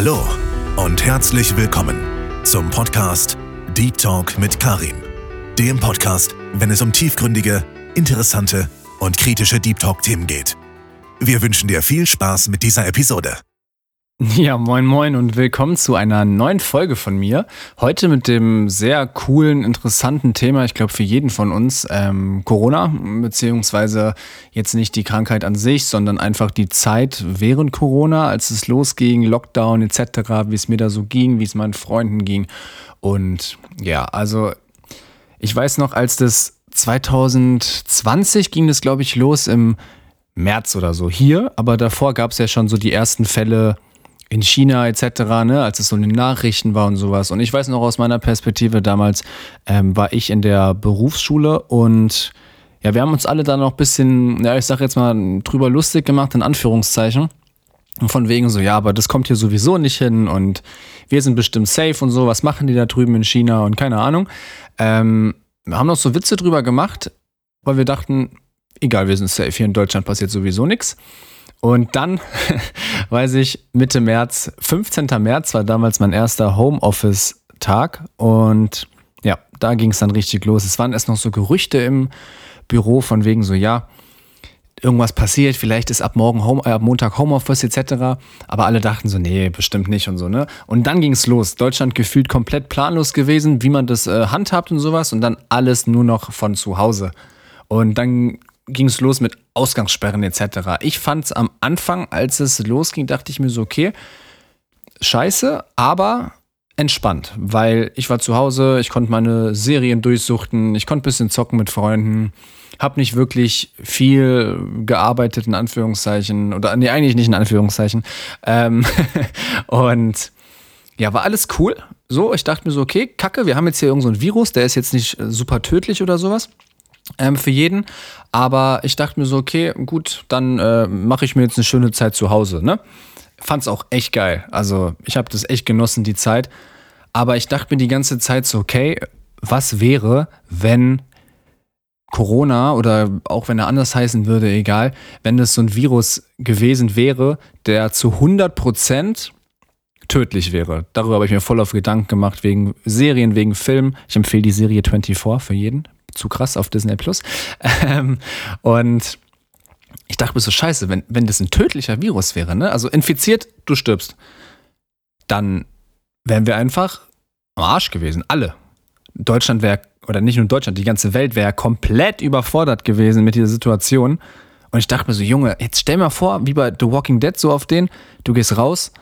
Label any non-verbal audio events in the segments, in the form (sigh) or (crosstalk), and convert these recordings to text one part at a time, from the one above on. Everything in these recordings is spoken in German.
Hallo und herzlich willkommen zum Podcast Deep Talk mit Karim. Dem Podcast, wenn es um tiefgründige, interessante und kritische Deep Talk-Themen geht. Wir wünschen dir viel Spaß mit dieser Episode. (laughs) Ja, moin moin und willkommen zu einer neuen Folge von mir. Heute mit dem sehr coolen, interessanten Thema, ich glaube für jeden von uns, ähm, Corona, beziehungsweise jetzt nicht die Krankheit an sich, sondern einfach die Zeit während Corona, als es losging, Lockdown etc., wie es mir da so ging, wie es meinen Freunden ging. Und ja, also ich weiß noch, als das 2020 ging das, glaube ich, los im März oder so hier, aber davor gab es ja schon so die ersten Fälle in China etc., ne, als es so in den Nachrichten war und sowas. Und ich weiß noch aus meiner Perspektive damals, ähm, war ich in der Berufsschule und ja, wir haben uns alle da noch ein bisschen, ja, ich sag jetzt mal, drüber lustig gemacht, in Anführungszeichen. Von wegen so, ja, aber das kommt hier sowieso nicht hin und wir sind bestimmt safe und so, was machen die da drüben in China und keine Ahnung. Ähm, wir haben noch so Witze drüber gemacht, weil wir dachten, egal, wir sind safe, hier in Deutschland passiert sowieso nichts. Und dann, (laughs) weiß ich, Mitte März, 15. März war damals mein erster Homeoffice-Tag. Und ja, da ging es dann richtig los. Es waren erst noch so Gerüchte im Büro von wegen so, ja, irgendwas passiert, vielleicht ist ab morgen Home, äh, ab Montag Homeoffice etc. Aber alle dachten so, nee, bestimmt nicht und so, ne? Und dann ging es los. Deutschland gefühlt komplett planlos gewesen, wie man das äh, handhabt und sowas und dann alles nur noch von zu Hause. Und dann ging es los mit Ausgangssperren etc. Ich fand es am Anfang, als es losging, dachte ich mir so, okay, scheiße, aber entspannt, weil ich war zu Hause, ich konnte meine Serien durchsuchten, ich konnte ein bisschen zocken mit Freunden, habe nicht wirklich viel gearbeitet, in Anführungszeichen, oder nee, eigentlich nicht in Anführungszeichen. Ähm, (laughs) und ja, war alles cool. So, ich dachte mir so, okay, kacke, wir haben jetzt hier irgendeinen so Virus, der ist jetzt nicht super tödlich oder sowas ähm, für jeden. Aber ich dachte mir so, okay, gut, dann äh, mache ich mir jetzt eine schöne Zeit zu Hause. Ne? Fand es auch echt geil. Also ich habe das echt genossen, die Zeit. Aber ich dachte mir die ganze Zeit so, okay, was wäre, wenn Corona oder auch wenn er anders heißen würde, egal, wenn das so ein Virus gewesen wäre, der zu 100 Prozent tödlich wäre. Darüber habe ich mir voll auf Gedanken gemacht, wegen Serien, wegen Film. Ich empfehle die Serie 24 für jeden zu krass auf Disney Plus. Ähm, und ich dachte mir so, scheiße, wenn, wenn das ein tödlicher Virus wäre, ne? Also infiziert, du stirbst, dann wären wir einfach am Arsch gewesen. Alle. Deutschland wäre, oder nicht nur Deutschland, die ganze Welt wäre komplett überfordert gewesen mit dieser Situation. Und ich dachte mir so, Junge, jetzt stell mir vor, wie bei The Walking Dead so auf den, du gehst raus,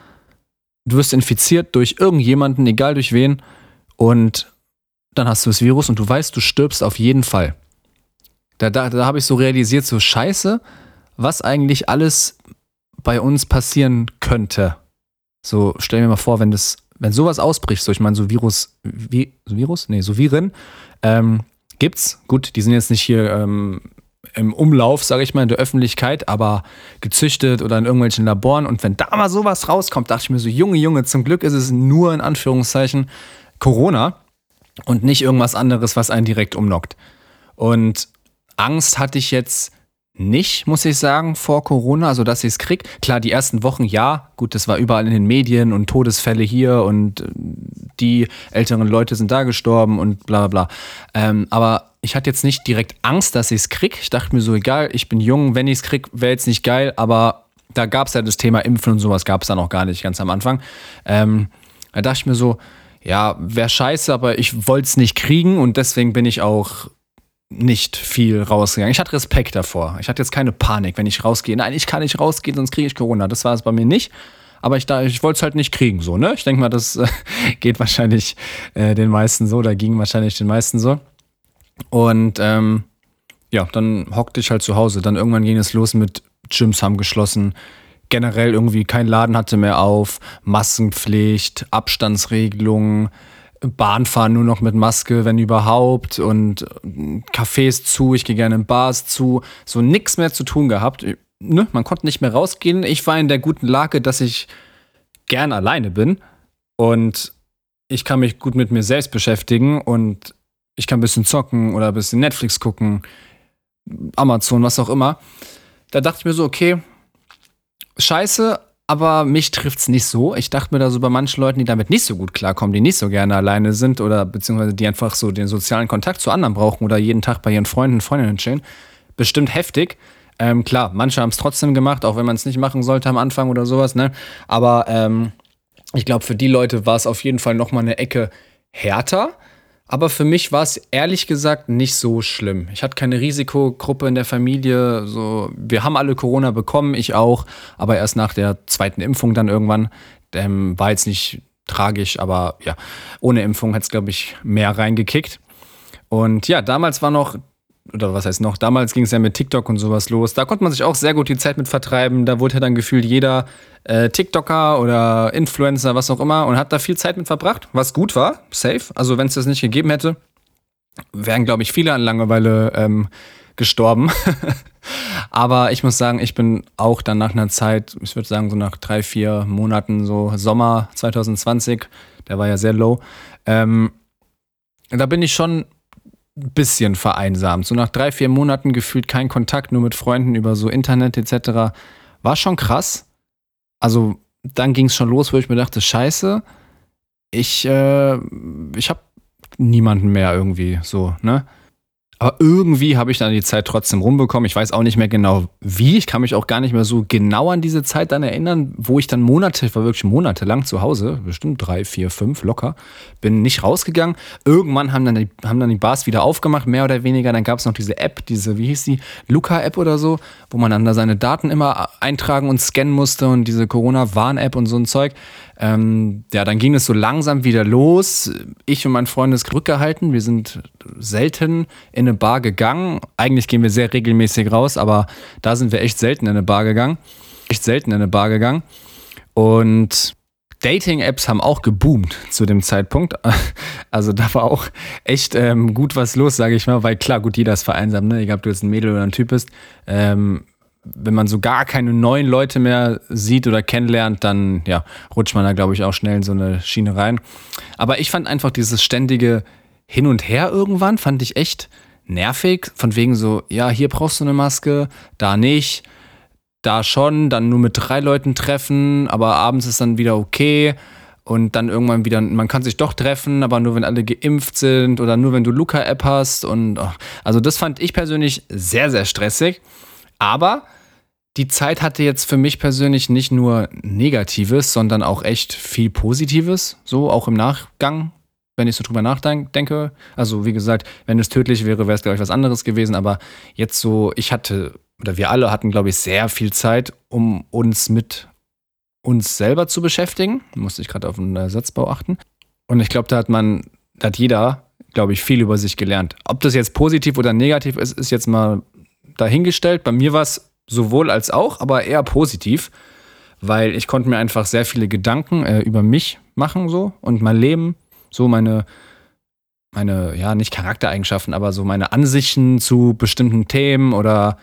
du wirst infiziert durch irgendjemanden, egal durch wen, und dann hast du das Virus und du weißt, du stirbst auf jeden Fall. Da, da, da habe ich so realisiert, so scheiße, was eigentlich alles bei uns passieren könnte. So, stell mir mal vor, wenn das, wenn sowas ausbricht, so ich meine, so Virus, wie, so Virus? Nee, so Viren, ähm, gibt's. Gut, die sind jetzt nicht hier ähm, im Umlauf, sage ich mal, in der Öffentlichkeit, aber gezüchtet oder in irgendwelchen Laboren. Und wenn da mal sowas rauskommt, dachte ich mir so, Junge, Junge, zum Glück ist es nur in Anführungszeichen Corona und nicht irgendwas anderes, was einen direkt umnockt. Und Angst hatte ich jetzt nicht, muss ich sagen, vor Corona, also dass ich es krieg. Klar, die ersten Wochen ja, gut, das war überall in den Medien und Todesfälle hier und äh, die älteren Leute sind da gestorben und bla bla bla. Ähm, aber ich hatte jetzt nicht direkt Angst, dass ich es krieg. Ich dachte mir so, egal, ich bin jung, wenn ich es krieg, wäre jetzt nicht geil, aber da gab es ja das Thema Impfen und sowas gab es da noch gar nicht ganz am Anfang. Ähm, da dachte ich mir so, ja, wäre scheiße, aber ich wollte es nicht kriegen und deswegen bin ich auch nicht viel rausgegangen. Ich hatte Respekt davor. Ich hatte jetzt keine Panik, wenn ich rausgehe. Nein, ich kann nicht rausgehen, sonst kriege ich Corona. Das war es bei mir nicht. Aber ich, ich wollte es halt nicht kriegen, so, ne? Ich denke mal, das äh, (laughs) geht wahrscheinlich äh, den meisten so, da ging wahrscheinlich den meisten so. Und ähm, ja, dann hockte ich halt zu Hause. Dann irgendwann ging es los mit Gyms haben geschlossen generell irgendwie kein Laden hatte mehr auf, Maskenpflicht, Abstandsregelungen, Bahnfahren nur noch mit Maske, wenn überhaupt und äh, Cafés zu, ich gehe gerne in Bars zu, so nichts mehr zu tun gehabt. Ne? Man konnte nicht mehr rausgehen. Ich war in der guten Lage, dass ich gern alleine bin und ich kann mich gut mit mir selbst beschäftigen und ich kann ein bisschen zocken oder ein bisschen Netflix gucken, Amazon, was auch immer. Da dachte ich mir so, okay, scheiße, aber mich trifft es nicht so. Ich dachte mir da so bei manchen Leuten, die damit nicht so gut klarkommen, die nicht so gerne alleine sind oder beziehungsweise die einfach so den sozialen Kontakt zu anderen brauchen oder jeden Tag bei ihren Freunden und Freundinnen chillen, bestimmt heftig. Ähm, klar, manche haben es trotzdem gemacht, auch wenn man es nicht machen sollte am Anfang oder sowas, ne? Aber ähm, ich glaube, für die Leute war es auf jeden Fall nochmal eine Ecke härter. Aber für mich war es ehrlich gesagt nicht so schlimm. Ich hatte keine Risikogruppe in der Familie. So, wir haben alle Corona bekommen, ich auch, aber erst nach der zweiten Impfung dann irgendwann. Ähm, war jetzt nicht tragisch, aber ja, ohne Impfung hat es, glaube ich, mehr reingekickt. Und ja, damals war noch oder was heißt noch, damals ging es ja mit TikTok und sowas los. Da konnte man sich auch sehr gut die Zeit mit vertreiben. Da wurde ja dann gefühlt jeder äh, TikToker oder Influencer, was auch immer, und hat da viel Zeit mit verbracht, was gut war, safe. Also wenn es das nicht gegeben hätte, wären, glaube ich, viele an Langeweile ähm, gestorben. (laughs) Aber ich muss sagen, ich bin auch dann nach einer Zeit, ich würde sagen so nach drei, vier Monaten, so Sommer 2020, der war ja sehr low, ähm, da bin ich schon bisschen vereinsamt. So nach drei, vier Monaten gefühlt kein Kontakt, nur mit Freunden über so Internet etc. War schon krass. Also dann ging es schon los, wo ich mir dachte, scheiße, ich, äh, ich habe niemanden mehr irgendwie so, ne? Aber irgendwie habe ich dann die Zeit trotzdem rumbekommen. Ich weiß auch nicht mehr genau wie. Ich kann mich auch gar nicht mehr so genau an diese Zeit dann erinnern, wo ich dann Monate, ich war wirklich monatelang zu Hause, bestimmt drei, vier, fünf locker, bin nicht rausgegangen. Irgendwann haben dann die, haben dann die Bars wieder aufgemacht, mehr oder weniger. Dann gab es noch diese App, diese, wie hieß die, Luca-App oder so, wo man dann da seine Daten immer eintragen und scannen musste und diese Corona-Warn-App und so ein Zeug. Ähm, ja, dann ging es so langsam wieder los. Ich und mein Freund ist rückgehalten. Wir sind selten in eine Bar gegangen. Eigentlich gehen wir sehr regelmäßig raus, aber da sind wir echt selten in eine Bar gegangen. Echt selten in eine Bar gegangen. Und Dating-Apps haben auch geboomt zu dem Zeitpunkt. (laughs) Also da war auch echt ähm, gut was los, sage ich mal, weil klar, gut, jeder ist vereinsamt, ne? Egal, ob du jetzt ein Mädel oder ein Typ bist. Ähm, wenn man so gar keine neuen Leute mehr sieht oder kennenlernt, dann ja, rutscht man da, glaube ich, auch schnell in so eine Schiene rein. Aber ich fand einfach dieses ständige Hin und Her irgendwann, fand ich echt nervig. Von wegen so, ja, hier brauchst du eine Maske, da nicht, da schon, dann nur mit drei Leuten treffen, aber abends ist dann wieder okay. Und dann irgendwann wieder, man kann sich doch treffen, aber nur wenn alle geimpft sind oder nur wenn du Luca-App hast. Und oh, also das fand ich persönlich sehr, sehr stressig. Aber die Zeit hatte jetzt für mich persönlich nicht nur Negatives, sondern auch echt viel Positives, so auch im Nachgang, wenn ich so drüber nachdenke. Also wie gesagt, wenn es tödlich wäre, wäre es, glaube ich, was anderes gewesen. Aber jetzt so, ich hatte, oder wir alle hatten, glaube ich, sehr viel Zeit, um uns mit uns selber zu beschäftigen. Musste ich gerade auf den Satzbau achten. Und ich glaube, da hat man, da hat jeder, glaube ich, viel über sich gelernt. Ob das jetzt positiv oder negativ ist, ist jetzt mal dahingestellt. Bei mir war es sowohl als auch, aber eher positiv, weil ich konnte mir einfach sehr viele Gedanken äh, über mich machen so und mein Leben, so meine meine ja nicht Charaktereigenschaften, aber so meine Ansichten zu bestimmten Themen oder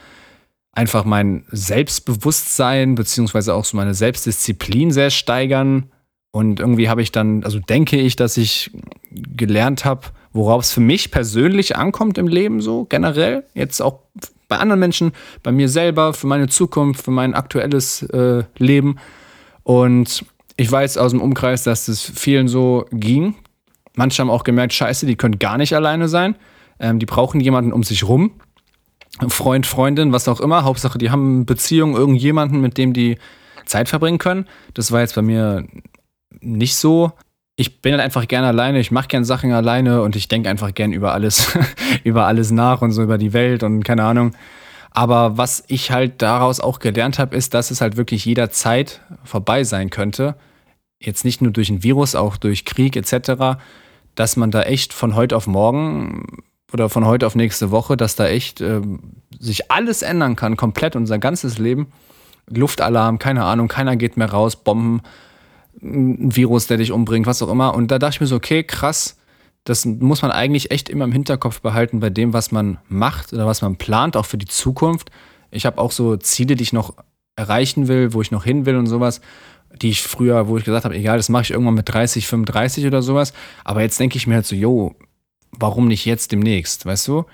einfach mein Selbstbewusstsein beziehungsweise auch so meine Selbstdisziplin sehr steigern und irgendwie habe ich dann, also denke ich, dass ich gelernt habe, worauf es für mich persönlich ankommt im Leben so generell, jetzt auch bei anderen Menschen, bei mir selber, für meine Zukunft, für mein aktuelles äh, Leben. Und ich weiß aus dem Umkreis, dass es vielen so ging. Manche haben auch gemerkt, scheiße, die können gar nicht alleine sein. Ähm, die brauchen jemanden um sich rum. Freund, Freundin, was auch immer. Hauptsache, die haben eine Beziehung, irgendjemanden, mit dem die Zeit verbringen können. Das war jetzt bei mir nicht so ich bin halt einfach gerne alleine, ich mache gerne Sachen alleine und ich denke einfach gern über alles, (laughs) über alles nach und so über die Welt und keine Ahnung. Aber was ich halt daraus auch gelernt habe, ist, dass es halt wirklich jederzeit vorbei sein könnte. Jetzt nicht nur durch ein Virus, auch durch Krieg etc., dass man da echt von heute auf morgen oder von heute auf nächste Woche, dass da echt äh, sich alles ändern kann, komplett unser ganzes Leben. Luftalarm, keine Ahnung, keiner geht mehr raus, Bomben, ein Virus, der dich umbringt, was auch immer. Und da dachte ich mir so, okay, krass, das muss man eigentlich echt immer im Hinterkopf behalten bei dem, was man macht oder was man plant, auch für die Zukunft. Ich habe auch so Ziele, die ich noch erreichen will, wo ich noch hin will und sowas, die ich früher, wo ich gesagt habe, egal, das mache ich irgendwann mit 30, 35 oder sowas. Aber jetzt denke ich mir halt so, yo, warum nicht jetzt demnächst, weißt du?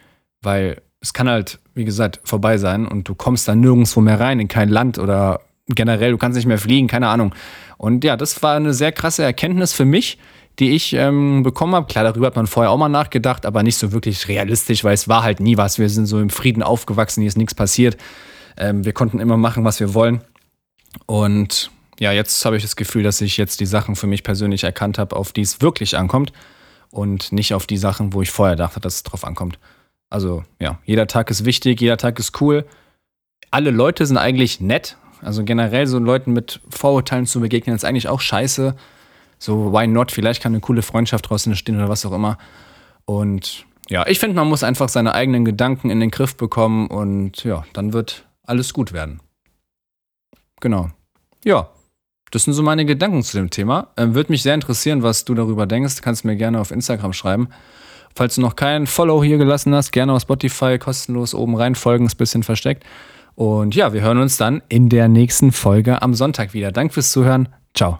Weil es kann halt, wie gesagt, vorbei sein und du kommst dann nirgendwo mehr rein, in kein Land oder generell, du kannst nicht mehr fliegen, keine Ahnung. Und ja, das war eine sehr krasse Erkenntnis für mich, die ich ähm, bekommen habe. Klar, darüber hat man vorher auch mal nachgedacht, aber nicht so wirklich realistisch, weil es war halt nie was. Wir sind so im Frieden aufgewachsen, hier ist nichts passiert. Ähm, wir konnten immer machen, was wir wollen. Und ja, jetzt habe ich das Gefühl, dass ich jetzt die Sachen für mich persönlich erkannt habe, auf die es wirklich ankommt und nicht auf die Sachen, wo ich vorher dachte, dass es drauf ankommt. Also ja, jeder Tag ist wichtig, jeder Tag ist cool. Alle Leute sind eigentlich nett. Also generell so Leuten mit Vorurteilen zu begegnen, ist eigentlich auch scheiße. So, why not? Vielleicht kann eine coole Freundschaft draußen entstehen oder was auch immer. Und ja, ich finde, man muss einfach seine eigenen Gedanken in den Griff bekommen und ja, dann wird alles gut werden. Genau. Ja, das sind so meine Gedanken zu dem Thema. Ähm, Würde mich sehr interessieren, was du darüber denkst. Du kannst mir gerne auf Instagram schreiben. Falls du noch keinen Follow hier gelassen hast, gerne auf Spotify kostenlos oben rein folgen, ist ein bisschen versteckt. Und ja, wir hören uns dann in der nächsten Folge am Sonntag wieder. Danke fürs Zuhören. Ciao.